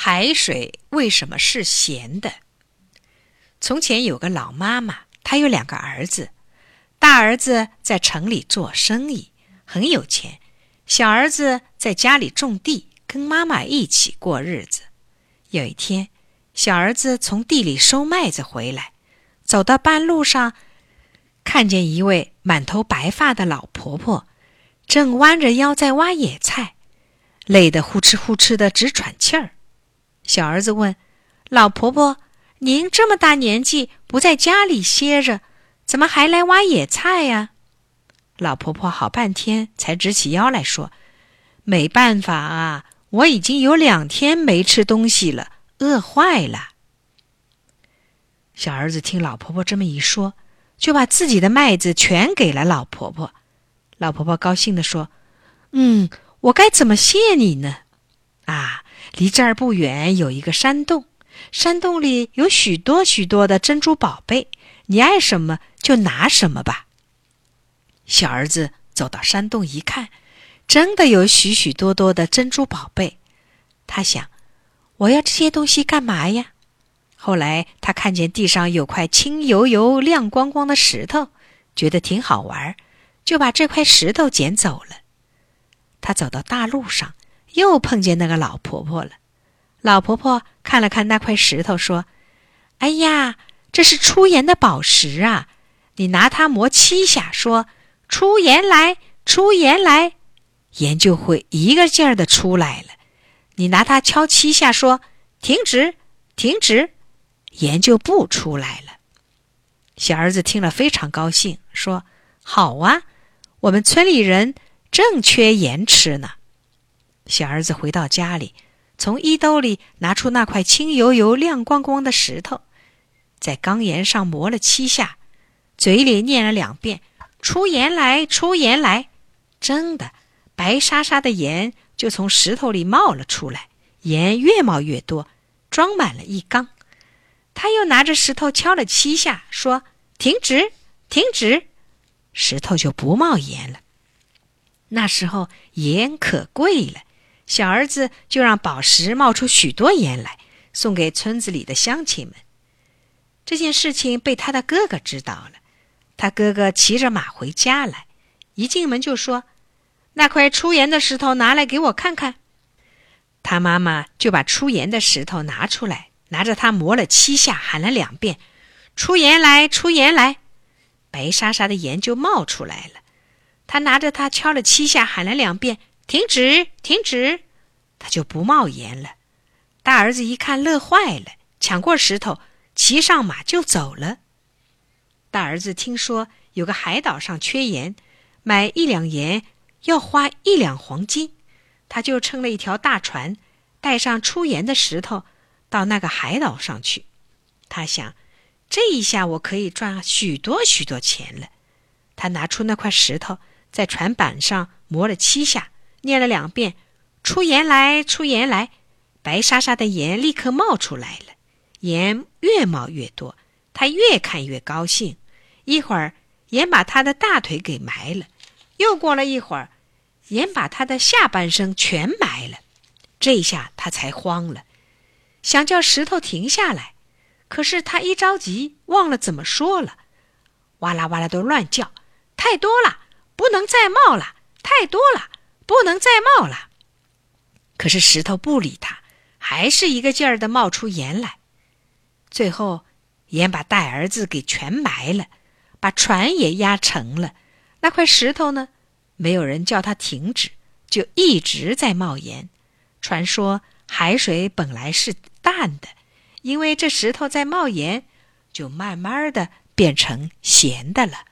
海水为什么是咸的？从前有个老妈妈，她有两个儿子。大儿子在城里做生意，很有钱；小儿子在家里种地，跟妈妈一起过日子。有一天，小儿子从地里收麦子回来，走到半路上，看见一位满头白发的老婆婆，正弯着腰在挖野菜，累得呼哧呼哧的直喘气儿。小儿子问：“老婆婆，您这么大年纪不在家里歇着，怎么还来挖野菜呀？”老婆婆好半天才直起腰来说：“没办法啊，我已经有两天没吃东西了，饿坏了。”小儿子听老婆婆这么一说，就把自己的麦子全给了老婆婆。老婆婆高兴地说：“嗯，我该怎么谢你呢？！”离这儿不远有一个山洞，山洞里有许多许多的珍珠宝贝，你爱什么就拿什么吧。小儿子走到山洞一看，真的有许许多多的珍珠宝贝。他想，我要这些东西干嘛呀？后来他看见地上有块青油油、亮光光的石头，觉得挺好玩，就把这块石头捡走了。他走到大路上。又碰见那个老婆婆了。老婆婆看了看那块石头，说：“哎呀，这是出盐的宝石啊！你拿它磨七下，说‘出盐来，出盐来’，盐就会一个劲儿的出来了。你拿它敲七下，说‘停止，停止’，盐就不出来了。”小儿子听了非常高兴，说：“好啊，我们村里人正缺盐吃呢。”小儿子回到家里，从衣兜里拿出那块青油油、亮光光的石头，在缸沿上磨了七下，嘴里念了两遍：“出盐来，出盐来！”真的，白沙沙的盐就从石头里冒了出来，盐越冒越多，装满了一缸。他又拿着石头敲了七下，说：“停止，停止！”石头就不冒盐了。那时候盐可贵了。小儿子就让宝石冒出许多盐来，送给村子里的乡亲们。这件事情被他的哥哥知道了，他哥哥骑着马回家来，一进门就说：“那块出盐的石头拿来给我看看。”他妈妈就把出盐的石头拿出来，拿着它磨了七下，喊了两遍：“出盐来，出盐来！”白沙沙的盐就冒出来了。他拿着它敲了七下，喊了两遍。停止！停止！他就不冒烟了。大儿子一看，乐坏了，抢过石头，骑上马就走了。大儿子听说有个海岛上缺盐，买一两盐要花一两黄金，他就撑了一条大船，带上出盐的石头，到那个海岛上去。他想，这一下我可以赚许多许多钱了。他拿出那块石头，在船板上磨了七下。念了两遍，“出盐来，出盐来！”白沙沙的盐立刻冒出来了，盐越冒越多，他越看越高兴。一会儿，盐把他的大腿给埋了；又过了一会儿，盐把他的下半身全埋了。这下他才慌了，想叫石头停下来，可是他一着急忘了怎么说了，哇啦哇啦都乱叫：“太多了，不能再冒了！太多了！”不能再冒了。可是石头不理他，还是一个劲儿的冒出盐来。最后，盐把大儿子给全埋了，把船也压沉了。那块石头呢？没有人叫它停止，就一直在冒盐。传说海水本来是淡的，因为这石头在冒盐，就慢慢的变成咸的了。